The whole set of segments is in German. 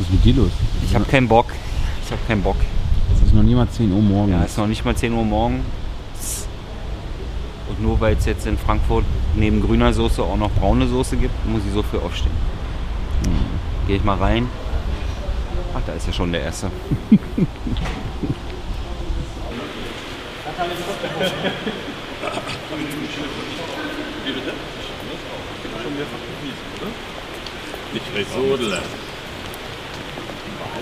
Was ist mit dir los? Ich habe keinen Bock. Ich habe keinen Bock. Es ist noch nie mal 10 Uhr morgens. Ja, es ist noch nicht mal 10 Uhr morgens. Und nur weil es jetzt in Frankfurt neben grüner Soße auch noch braune Soße gibt, muss ich so früh aufstehen. Gehe ich mal rein. Ach, da ist ja schon der erste. Nicht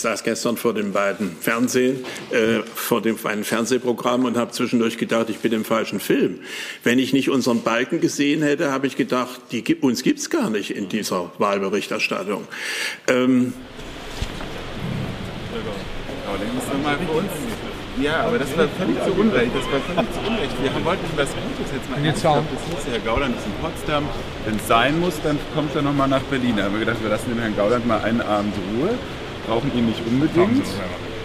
ich saß gestern vor den beiden Fernsehen, äh, vor dem einen Fernsehprogramm und habe zwischendurch gedacht, ich bin im falschen Film. Wenn ich nicht unseren Balken gesehen hätte, habe ich gedacht, die, gibt- uns gibt's gar nicht in dieser Wahlberichterstattung. Ähm. Ja, aber das war völlig zu Unrecht. Das war völlig zu Unrecht. Wir haben, wollten was Gutes jetzt mal ernst gehabt. Das hieß, Herr Gauland ist in Potsdam. Wenn es sein muss, dann kommt er nochmal nach Berlin. Da haben wir gedacht, wir lassen den Herrn Gauland mal einen Abend Ruhe. Brauchen ihn nicht unbedingt.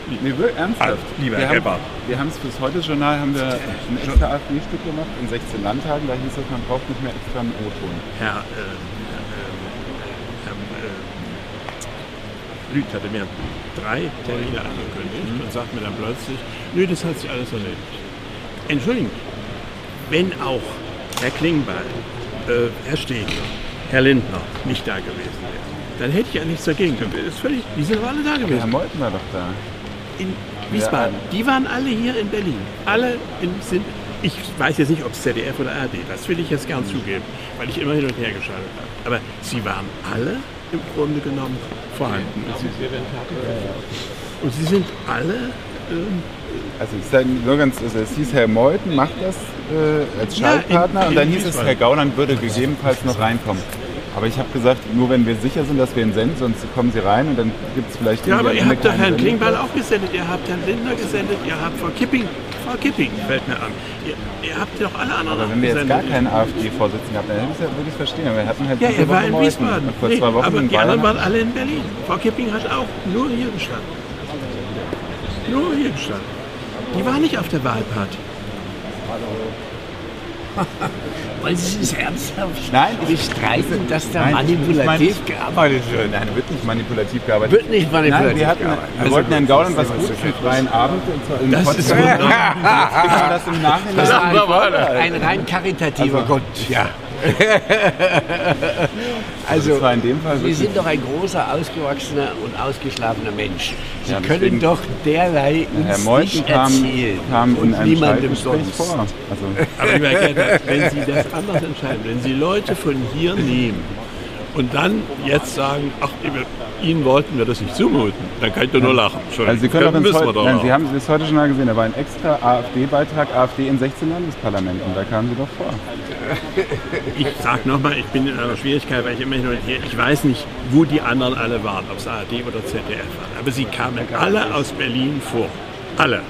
Nee, ernsthaft. lieber wir Herr haben, wir haben es fürs Heute-Journal haben wir ein extra AfD-Stück gemacht in 16 Landtagen. Da hieß es, man braucht nicht mehr extra einen O-Ton. Herr, äh, Herr, äh, Lüth hatte mir drei Termine angekündigt und sagt mir dann plötzlich, nö, das hat sich alles erledigt. Entschuldigung, wenn auch Herr Klingbeil, äh, Herr Stegner, Herr Lindner nicht da gewesen wären, dann hätte ich ja nichts dagegen können. Das ist völlig, die sind aber alle da Herr gewesen. Meuthen war doch da. In Wiesbaden. Die waren alle hier in Berlin. Alle in, sind, ich weiß jetzt nicht, ob es ZDF oder ARD, das will ich jetzt gern zugeben, weil ich immer hin und her geschaltet habe. Aber sie waren alle im Grunde genommen vorhanden. Und sie, und sie sind alle ähm, Also es, ist dann nur ganz, also es hieß, Herr Meuthen macht das äh, als Ja, Schaltpartner in- und dann in hieß es. Herr Gauland würde gegebenenfalls noch reinkommen. Aber ich habe gesagt, nur wenn wir sicher sind, dass wir ihn senden, sonst kommen Sie rein und dann gibt es vielleicht... Ja, aber ihr habt doch Herrn. Klingbeil auch gesendet, ihr habt Herrn Lindner gesendet, ihr habt Frau Kipping, Frau Kipping fällt mir an. Ihr, ihr habt doch alle anderen Aber auch wenn wir jetzt gar gesendet. keinen AfD-Vorsitzenden gehabt, dann hätte ich es ja wirklich verstehen. Aber wir hatten halt Ja, er war in. Wiesbaden. Vor Nee, zwei Wochen aber in die anderen waren alle in Berlin. Frau Kipping hat auch nur hier gestanden. Nur hier gestanden. Die war nicht auf der Wahlparty. Wollen Sie es ernsthaft Nein, ich bestreiten, dass da Nein, ich manipulativ meine- gearbeitet wird? Nein, wird nicht manipulativ gearbeitet. Wird nicht manipulativ Nein, wir, hatten, gearbeitet. wir wollten Herrn Gauland was Gutes für freien Abend und zwar in Das ist kriegen wir das im Nachhinein. Das ist ein, ein rein karitativer Also- Grund. Ja. Also, Fall Sie sind doch ein großer, ausgewachsener und ausgeschlafener Mensch. Sie Ja, können deswegen- doch derlei uns Herr Meuthen nicht kam, erzählen. kam in und einem niemandem sonst. vor. Also, Aber lieber Gerhard, wenn Sie das anders entscheiden, wenn Sie Leute von hier nehmen und dann jetzt sagen, ach, Ihnen wollten wir das nicht zumuten, dann kann ich doch nur lachen. Also Sie können wir heute, nein. Sie haben das heute schon mal gesehen, da war ein extra AfD-Beitrag, AfD in 16 Landesparlamenten, da kamen Sie doch vor. Ich sag nochmal, ich bin in einer Schwierigkeit, weil ich immer hin und her, ich weiß nicht, wo die anderen alle waren, ob es ARD oder ZDF waren, aber sie kamen alle aus Berlin vor. Alle.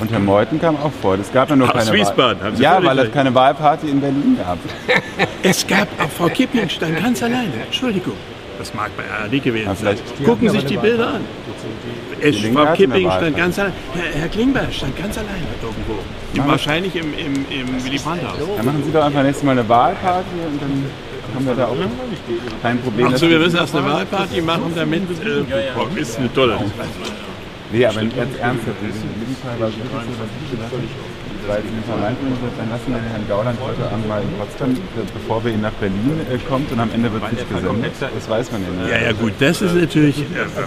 Und Herr Meuthen kam auch vor. Es gab ja nur Aus keine Wiesbaden, Wahl. haben Sie Ja, weil es keine Wahlparty in Berlin gab. Es gab auch Frau Kipping stand ganz alleine. Entschuldigung. Das mag bei ARD gewesen Ja, sein. Gucken Sie sich die Bilder an. Es, Frau Kipping stand ganz allein. Herr, Herr Klingbeil stand ganz alleine irgendwo. Machen- Wahrscheinlich im, im, im Willy Brandt-Haus. Dann machen Sie doch einfach nächstes Mal eine Wahlparty und dann haben wir da auch kein Problem. Achso, wir müssen erst eine Wahlparty machen, damit. Äh, boah, ist eine tolle. Nee, aber jetzt ernsthaft, in diesem Fall war es wirklich so, dass ich gesagt habe, weil in dem Fall meinten wir, dann lassen wir den Herrn Gauland heute Abend mal in Potsdam, bevor wir ihn nach Berlin äh, kommt und am Ende wird es nicht gesendet. Das weiß man ja nicht. Ja, ja gut, das ist natürlich, äh,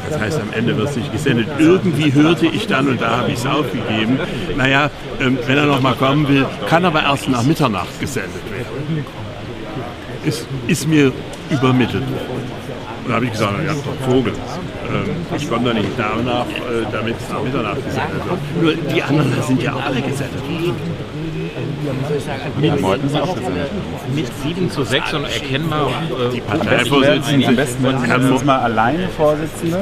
was heißt am Ende wird es nicht gesendet. Irgendwie hörte ich dann und da habe ich es aufgegeben. Naja, ähm, wenn er noch mal kommen will, kann aber erst nach Mitternacht gesendet werden. Ist, ist mir übermittelt worden. Und da habe ich gesagt, habt doch Vogel. Ähm, ich komme da nicht danach, äh, damit es nach Mitternacht gesendet wird. Nur die anderen sind ja auch alle gesendet worden. Mit 7 zu 6 und erkennbar. Die Äh, Parteivorsitzende, Am besten werden Sie dann jetzt mal alleine Vorsitzende.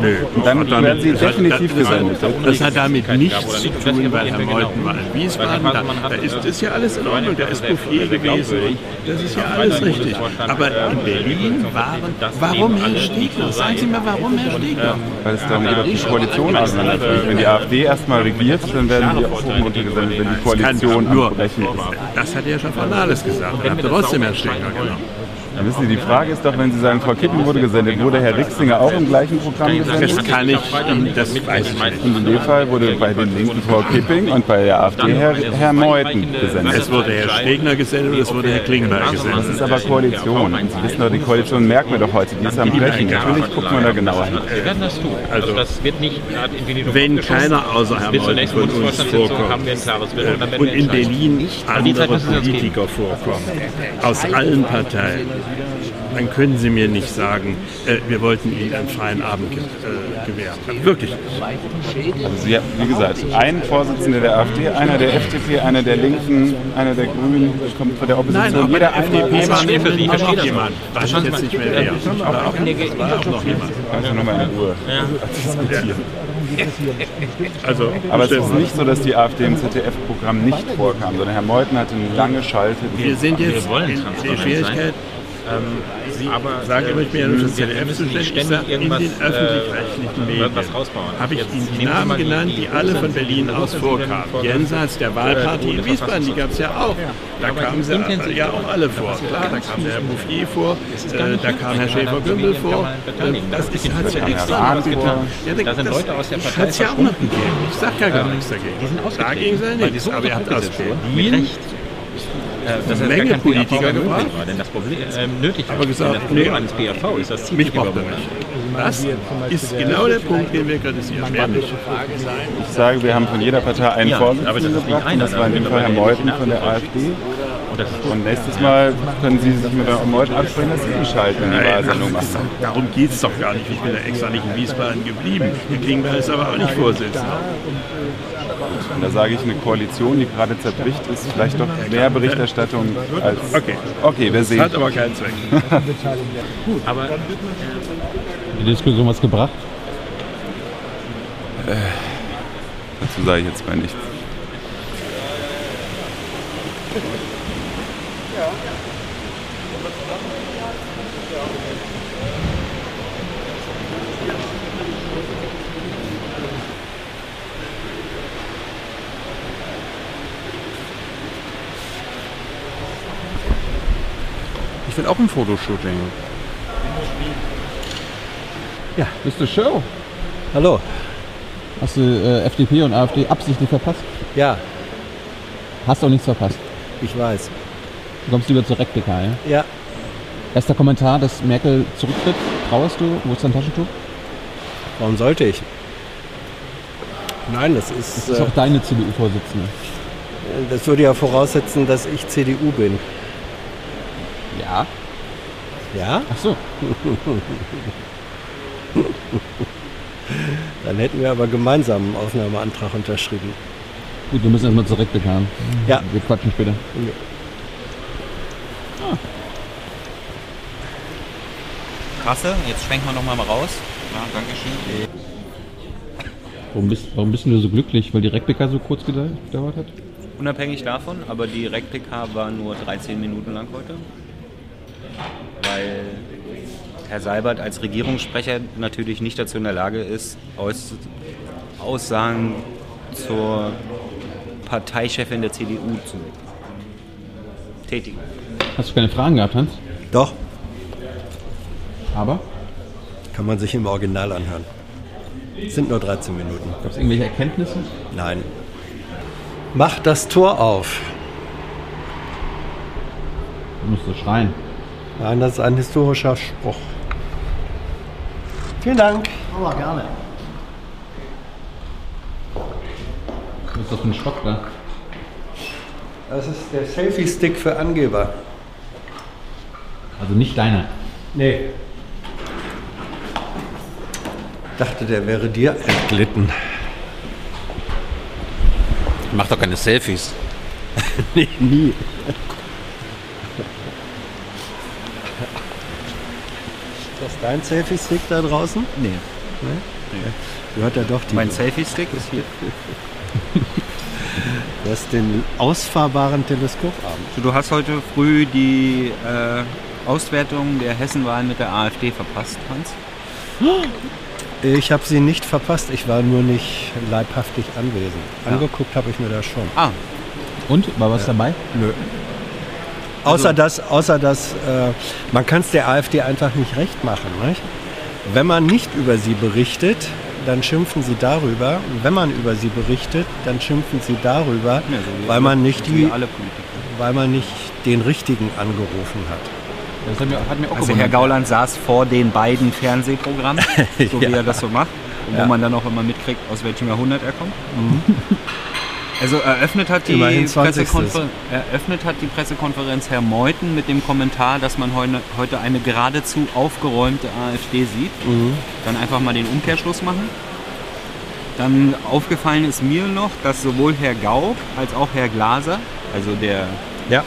Nö, Und dann hat werden Sie definitiv gesendet. Das hat damit nichts zu tun, weil er Herr Meuthen war in Wiesbaden, da, da ist, ist ja alles in Ordnung, da ist Bouffier gewesen, das ist ja alles richtig. Aber in Berlin waren, warum Herr Stegner? Sagen Sie mal, warum Herr Stegner? Weil es darum geht, ob die Koalition auseinanderfliegt. Wenn die AfD erstmal regiert, dann werden die auch oben untergesendet, wenn die Koalition nur, abbrechen ist. das hat ja schon Fernandes gesagt, er hat trotzdem Herrn Stegner genommen. Dann wissen Sie, die Frage ist doch, wenn Sie sagen, Frau Kippen wurde gesendet, wurde Herr Rixinger auch im gleichen Programm gesendet? Das kann ich, das weiß ich nicht. Und in dem Fall wurde bei den Linken Frau Kipping und bei der AfD Herr, Herr Meuthen gesendet. Es wurde Herr Stegner gesendet und es wurde Herr Klingbeil Das gesendet. ist aber Koalition. Sie wissen doch, die Koalition merken wir doch heute, die ist am Brechen. Natürlich guckt man da genauer hin. wir werden das tun. Also, Also, das wird nicht gerade in Venedig Wenn keiner außer Herrn Meuthen von uns vorkommt wir ein klares Bild. Und, wir in. Berlin andere. Politiker vorkommen, aus allen Parteien, dann können Sie mir nicht sagen, äh, wir wollten Ihnen einen freien Abend ge äh, gewähren. Wirklich nicht. Also Sie, wie gesagt, ein Vorsitzender der AfD, einer der FDP, einer der Linken, einer der Grünen, kommt von der Opposition. Nein, Jeder der FDP war Sie, ich verstehe das jemand. Weiß ich jetzt mal, nicht mehr wer. aber auch in der Ge- war auch noch jemand. Also nochmal in Ruhe. Also, Aber es ist nicht so, dass die AfD im ZDF-Programm nicht vorkam, sondern Herr Meuthen hatte eine lange Schalte. wir sind jetzt wollen in transparent der Sie, aber Sagen Sie, ich bin ja nur das ZDF zuständig, ständig sag, in irgendwas den öffentlich-rechtlichen äh, Medien habe ich Ihnen die Namen die- genannt, die alle von Berlin aus vorkamen. Jenseits der Wahlparty in Wiesbaden, die gab es ja auch. Da kamen sie ja auch alle vor. Klar, da kam der Herr Bouffier vor, äh, da kam Herr Schäfer-Gümbel vor. Das ist, hat ja Herr extra. Ja, Da sind Leute aus der Partei Hat es ja auch noch gegeben. Ich sag ja gar nichts dagegen. Dagegen sei nichts. Aber er hat unter aus. Berlin. Äh, dass Eine es Menge gar kein Politiker gebracht. war. Denn das Problem ähm, nötig. Aber gesagt, Denn das nee, Problem eines PAV ist das mich Zielgeber- braucht er nicht. Das ist genau der Punkt, den wir kritisieren. Ich sage, wir haben von jeder Partei einen Ja, Vorsitzenden aber das ist nicht gebracht. Das war in dem Fall Herr Meuthen von der AfD. Und nächstes Mal können Sie sich mit Herrn Meuthen absprechen, dass Sie schalten, wenn die Wahlsendung machen. Darum geht es doch gar nicht. Ich bin ja extra nicht in Wiesbaden geblieben. Herr Klingbeil ist aber auch nicht Vorsitzender. Und da sage ich, eine Koalition, die gerade zerbricht, ist vielleicht doch mehr Berichterstattung als... Okay. Okay, wir sehen. Hat aber keinen Zweck. aber Die Diskussion was gebracht? Dazu sage ich jetzt mal nichts. Ich will auch ein Fotoshooting. Ja, bist du Show? Hallo. Hast du äh, FDP und AfD absichtlich verpasst? Ja, Hast auch nichts verpasst. ich weiß. Du kommst lieber zur Replika, ja? Ja, Erster Kommentar, dass Merkel zurücktritt. Trauerst du? Wo ist dein Taschentuch? warum sollte ich? Nein, das Das ist, ist äh, auch deine CDU-Vorsitzende. das würde ja voraussetzen, dass ich CDU bin. Ja. Ja? Ach so. Dann hätten wir aber gemeinsam einen Aufnahmeantrag unterschrieben. Gut, wir müssen erstmal zur Replika. Ja. Wir quatschen später. Kasse, jetzt schwenken wir nochmal mal raus. Ja, Dankeschön. Warum bist, warum bist du so glücklich? Weil die Replika so kurz gedau- gedauert hat? Unabhängig davon, aber die Replika war nur 13 Minuten lang heute. Weil Herr Seibert als Regierungssprecher natürlich nicht dazu in der Lage ist, Aus Aussagen zur Parteichefin der CDU zu tätigen. Hast du keine Fragen gehabt, Hans? Doch, Aber? kann man sich im Original anhören. Es sind nur 13 Minuten. Gab es irgendwelche Erkenntnisse? Nein. Mach das Tor auf. Du musst so schreien. Nein, das ist ein historischer Spruch. Vielen Dank. Aber gerne. Was ist das für ein Stock da? Das ist der Selfie-Stick für Angeber. Also nicht deiner. Nee. Dachte, der wäre dir entglitten. Mach doch keine Selfies. nee, nie. Ist das dein Selfie-Stick da draußen? Nee. Gehört ja doch die. Mein Selfie-Stick ist hier. Du hast den ausfahrbaren Teleskoparm. Du hast heute früh die äh, Auswertung der Hessenwahlen mit der AfD verpasst, Hans. Ich habe sie nicht verpasst, ich war nur nicht leibhaftig anwesend. Ja. Angeguckt habe ich mir das schon. Ah, Und? War was dabei? Nö. Außer dass, außer dass äh, man kann es der AfD einfach nicht recht machen. Nicht? Wenn man nicht über sie berichtet, dann schimpfen sie darüber. Wenn man über sie berichtet, dann schimpfen sie darüber, Ja, so wie weil man nicht wie die, weil man nicht den richtigen angerufen hat. Das hat mir, hat mir auch Also Herr. Gauland saß vor den beiden Fernsehprogrammen, so wie Ja. er das so macht, und Ja. wo man dann auch immer mitkriegt, aus welchem Jahrhundert er kommt. Also eröffnet hat, die Immerhin 20. Pressekonfer eröffnet hat die Pressekonferenz Herr Meuthen mit dem Kommentar, dass man heute, heute eine geradezu aufgeräumte AfD sieht. Dann einfach mal den Umkehrschluss machen. Dann aufgefallen ist mir noch, dass sowohl Herr Gauck als auch Herr Glaser, also der, Ja. äh,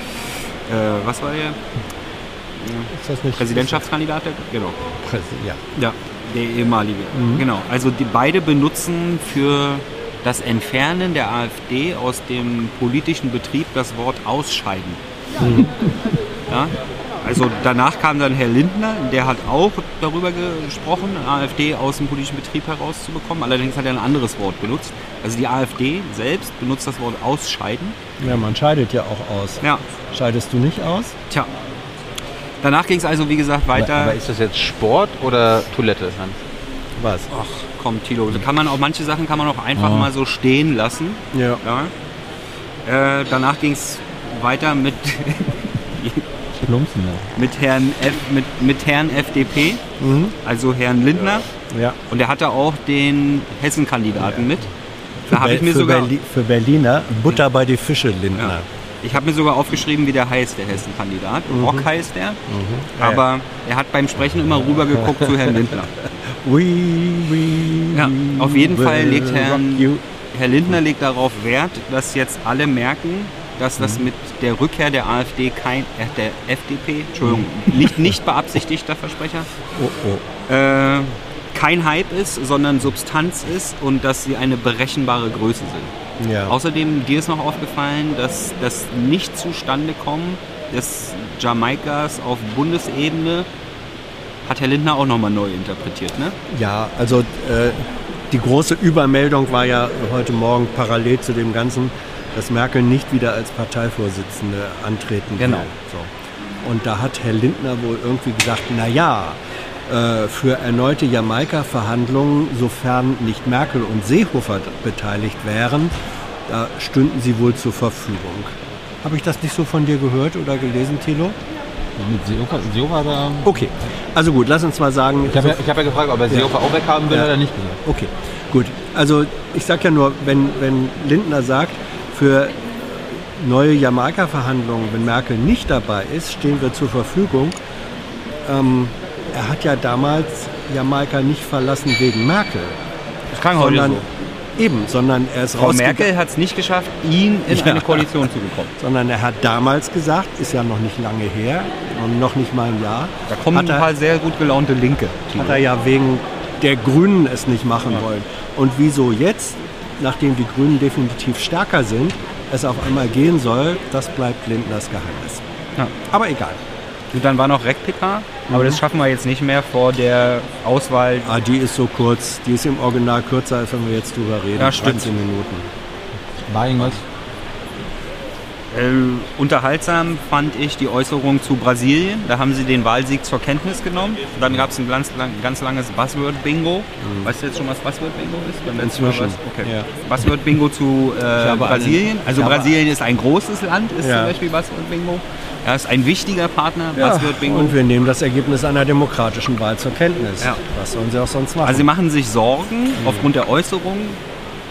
was war der? Ist das nicht Präsidentschaftskandidat? der- Genau. Präsi- Ja. Ja, der ehemalige. Genau. Also die beide benutzen für das Entfernen der AfD aus dem politischen Betrieb das Wort ausscheiden. Ja? Also danach kam dann Herr Lindner, der hat auch darüber gesprochen, AfD aus dem politischen Betrieb herauszubekommen. Allerdings hat er ein anderes Wort benutzt. Also die AfD selbst benutzt das Wort ausscheiden. ja, man scheidet ja auch aus. Ja, Scheidest du nicht aus? tja. Danach ging es also, wie gesagt, weiter. Aber ist das jetzt Sport oder Toilette, Hans? Was? Ach komm, Tilo, da kann man auch manche Sachen kann man auch einfach mal so stehen lassen. Ja. Ja. Äh, danach ging es weiter mit, ja. mit, Herrn F, mit, mit Herrn FDP, also Herrn Lindner. Ja. Und er hatte auch den Hessen-Kandidaten mit. Da habe Be- ich mir für, sogar. Berli für Berliner Butter bei die Fische, Lindner. Ja. Ich habe mir sogar aufgeschrieben, wie der heißt, der Hessen-Kandidat. Mhm. Rock heißt er. Aber er hat beim Sprechen immer rübergeguckt zu Herrn Lindner. We, we, Ja, auf jeden Fall legt you. Herr Lindner legt darauf Wert, dass jetzt alle merken, dass das mit der Rückkehr der AfD kein, äh, der FDP, Entschuldigung, nicht, nicht beabsichtigter Versprecher, Oh, oh. äh, kein Hype ist, sondern Substanz ist und dass sie eine berechenbare Größe sind. Ja. Außerdem, dir ist noch aufgefallen, dass das nicht zustande kommen des Jamaikas auf Bundesebene hat Herr Lindner auch nochmal neu interpretiert, ne? ja, also äh, die große Übermeldung war ja heute Morgen parallel zu dem Ganzen, dass Merkel nicht wieder als Parteivorsitzende antreten Genau. will. So. Und da hat Herr Lindner wohl irgendwie gesagt, na ja, äh, für erneute Jamaika-Verhandlungen, sofern nicht Merkel und Seehofer beteiligt wären, da stünden sie wohl zur Verfügung. Habe ich das nicht so von dir gehört oder gelesen, Thilo? Mit Seehofer, Seehofer da. Okay, also gut, lass uns mal sagen. Ich habe ja, hab ja gefragt, ob er Seehofer auch weghaben will, Ja. hat er nicht gesagt. Okay, gut. Also ich sage ja nur, wenn, wenn Lindner sagt, für neue Jamaika-Verhandlungen, wenn Merkel nicht dabei ist, stehen wir zur Verfügung. Ähm, er hat ja damals Jamaika nicht verlassen wegen Merkel, Das heute sondern so. Eben, sondern er ist Frau. Merkel hat es nicht geschafft, ihn in Ja. eine Koalition zu bekommen. Sondern er hat damals gesagt, ist ja noch nicht lange her, und noch nicht mal ein Jahr, Da kommen ein er, paar sehr gut gelaunte Linke. hat er ja wegen der Grünen es nicht machen wollen. Und wieso jetzt, nachdem die Grünen definitiv stärker sind, es auf einmal gehen soll, das bleibt Lindners Geheimnis. Ja. Aber egal. Und dann war noch RecPK, aber das schaffen wir jetzt nicht mehr vor der Auswahl. Ah, die ist so kurz, die ist im Original kürzer, als wenn wir jetzt drüber reden. Ja, stimmt. 13 Minuten. War irgendwas? Äh, unterhaltsam fand ich die Äußerung zu Brasilien. Da haben sie den Wahlsieg zur Kenntnis genommen. Dann gab es ein ganz, lang, ganz langes Buzzword-Bingo. Weißt du jetzt schon, was Buzzword-Bingo ist? Beim Inzwischen, was? Okay. ja. Buzzword-Bingo zu äh, Brasilien. also Brasilien ist ein großes Land, ist Ja. zum Beispiel Buzzword-Bingo. Ja, ist ein wichtiger Partner, Ja, und wir nehmen das Ergebnis einer demokratischen Wahl zur Kenntnis. Ja. Was sollen sie auch sonst machen? Also sie machen sich Sorgen aufgrund der Äußerung,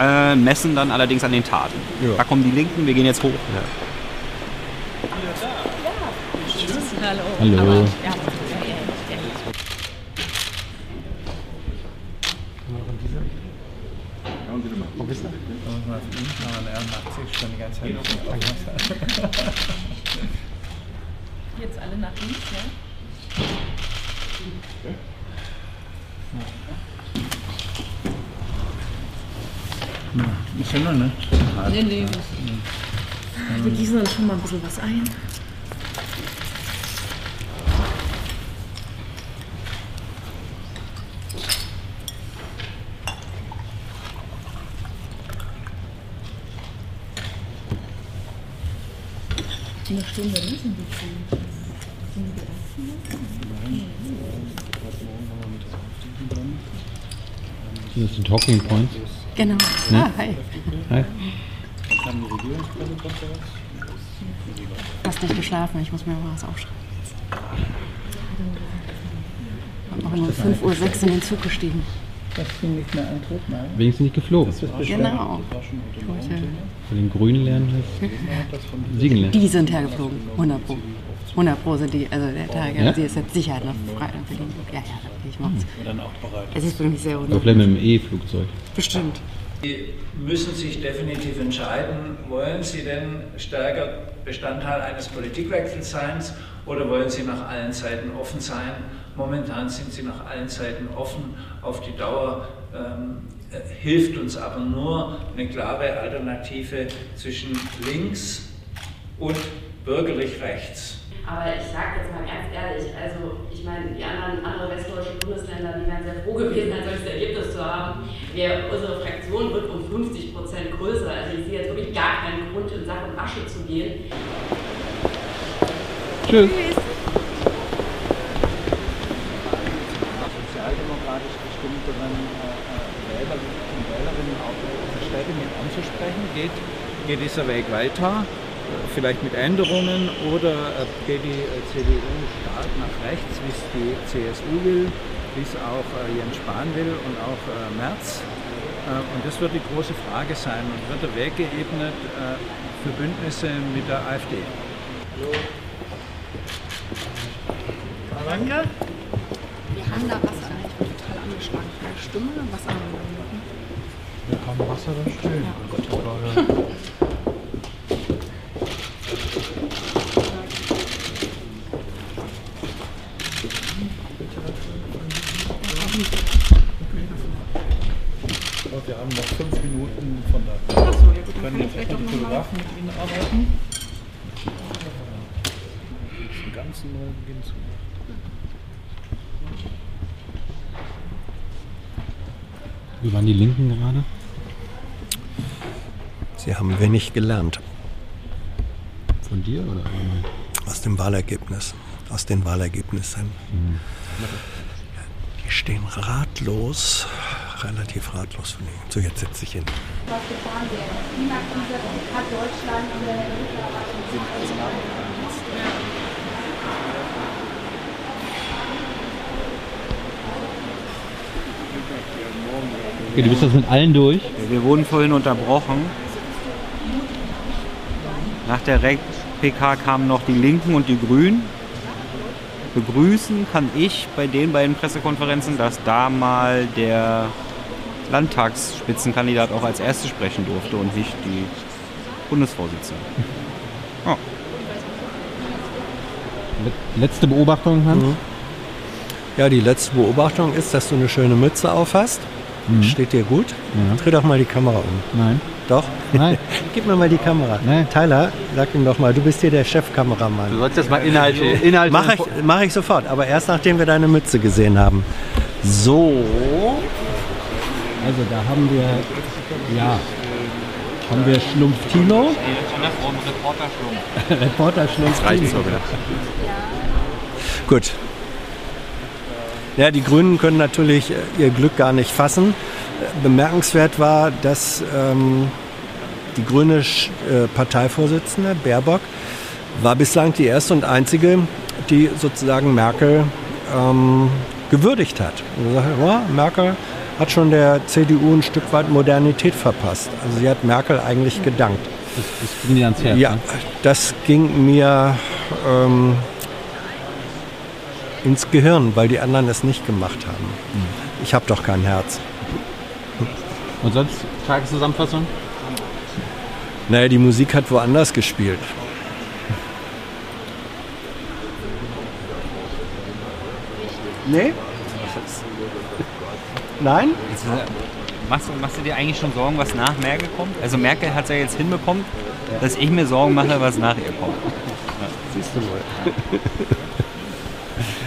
äh, messen dann allerdings an den Taten. Ja. Da kommen die Linken, wir gehen jetzt hoch. Hallo. Jetzt alle nach links, ja? Nee, nee. Wir gießen dann schon mal ein bisschen was ein. Eine Stunde? Sind die? Sind die Sind das die Talking Points? Genau. Ne? Ah, hi. Hi. Hast nicht geschlafen, ich muss mir mal was aufschreiben. Ich bin auch um 5.06 Uhr in den Zug gestiegen. Wenigstens nicht geflogen. Genau. Ich wollte- Für den grünen lernen heißt Siegen lernen. Die sind hergeflogen, 100 Pro. 100 Pro sind die, also der Tag, Ja? sie ist jetzt Sicherheit noch frei nach Berlin. Ja, ja, ich mach's. Es ist wirklich sehr Aber unruhig. vielleicht mit dem E-Flugzeug. Bestimmt. Sie müssen sich definitiv entscheiden, wollen Sie denn stärker Bestandteil eines Politikwechsels sein oder wollen Sie nach allen Seiten offen sein? Momentan sind Sie nach allen Seiten offen. Auf die Dauer ähm, äh, hilft uns aber nur eine klare Alternative zwischen links und bürgerlich rechts. Aber ich sage jetzt mal ganz ehrlich, also ich meine, die anderen andere westdeutschen Bundesländer, die wären sehr froh gewesen, ein solches Ergebnis zu haben. Wir, unsere Fraktion wird um 50 Prozent größer. Also ich sehe jetzt wirklich gar keinen Grund, in Sack und Asche zu gehen. Tschüss gestimmteren Wähler und Wählerinnen auch in Städte mit anzusprechen? Geht, geht dieser Weg weiter? Vielleicht mit Änderungen oder äh, geht die äh, CDU stark nach rechts, wie es die CSU will, wie es auch äh, Jens Spahn will und auch äh, Merz? Äh, Und das wird die große Frage sein. Und wird der Weg geebnet äh, für Bündnisse mit der AfD? Danke. Wir haben da Wasser. Ich bin total angeschlagen von der Stimme. Wasser haben wir noch. Wir haben Wasser dann stehen. Wir haben noch fünf Minuten von da. Achso, ja gut, dann Können jetzt vielleicht die auch nochmal. Fotografen mit Ihnen arbeiten? Den ganzen neuen Beginn zu machen. Wie waren die Linken gerade? Sie haben wenig gelernt Von dir oder? aus dem Wahlergebnis, aus den Wahlergebnissen. Die stehen ratlos, relativ ratlos von ihnen. So, jetzt setz dich hin. Was getan wäre. Klimakrise hat Deutschland Okay, du bist jetzt mit allen durch. Wir wurden vorhin unterbrochen. Nach der Rec-PK kamen noch die Linken und die Grünen. Begrüßen kann ich bei den beiden Pressekonferenzen, dass da mal der Landtagsspitzenkandidat auch als Erste sprechen durfte und nicht die Bundesvorsitzende. Let- Letzte Beobachtung, Hans? Ja, die letzte Beobachtung ist, dass du eine schöne Mütze auf hast. Steht dir gut? Ja. Dreh doch mal die Kamera um. Nein. Doch? Nein. Gib mir mal die Kamera. Tyler, sag ihm doch mal, du bist hier der Chefkameramann. Du sollst jetzt mal Inhalte, Inhalte Mach ich, mach ich sofort, aber erst nachdem wir deine Mütze gesehen haben. So. Also da haben wir, ja, Haben wir Schlumpf Tino? Andersrum, Reporter Schlumpf. Reporter Schlumpf Das reicht Tino. so. Gut. Ja, die Grünen können natürlich äh, ihr Glück gar nicht fassen. Äh, Bemerkenswert war, dass ähm, die grüne äh, Parteivorsitzende Baerbock war bislang die erste und einzige, die sozusagen Merkel ähm, gewürdigt hat. Und gesagt, hat, ja, Merkel hat schon der CDU ein Stück weit Modernität verpasst. Also sie hat Merkel eigentlich gedankt. Das, das ging dir ans Herz. Ja, ne? das ging mir ähm, ins Gehirn, weil die anderen es nicht gemacht haben. Ich habe doch kein Herz. Und sonst Tageszusammenfassung? Naja, die Musik hat woanders gespielt. Nee? Nein? Jetzt, äh, Machst du, machst du dir eigentlich schon Sorgen, was nach Merkel kommt? Also Merkel hat es ja jetzt hinbekommen, dass ich mir Sorgen mache, was nach ihr kommt. Siehst du wohl.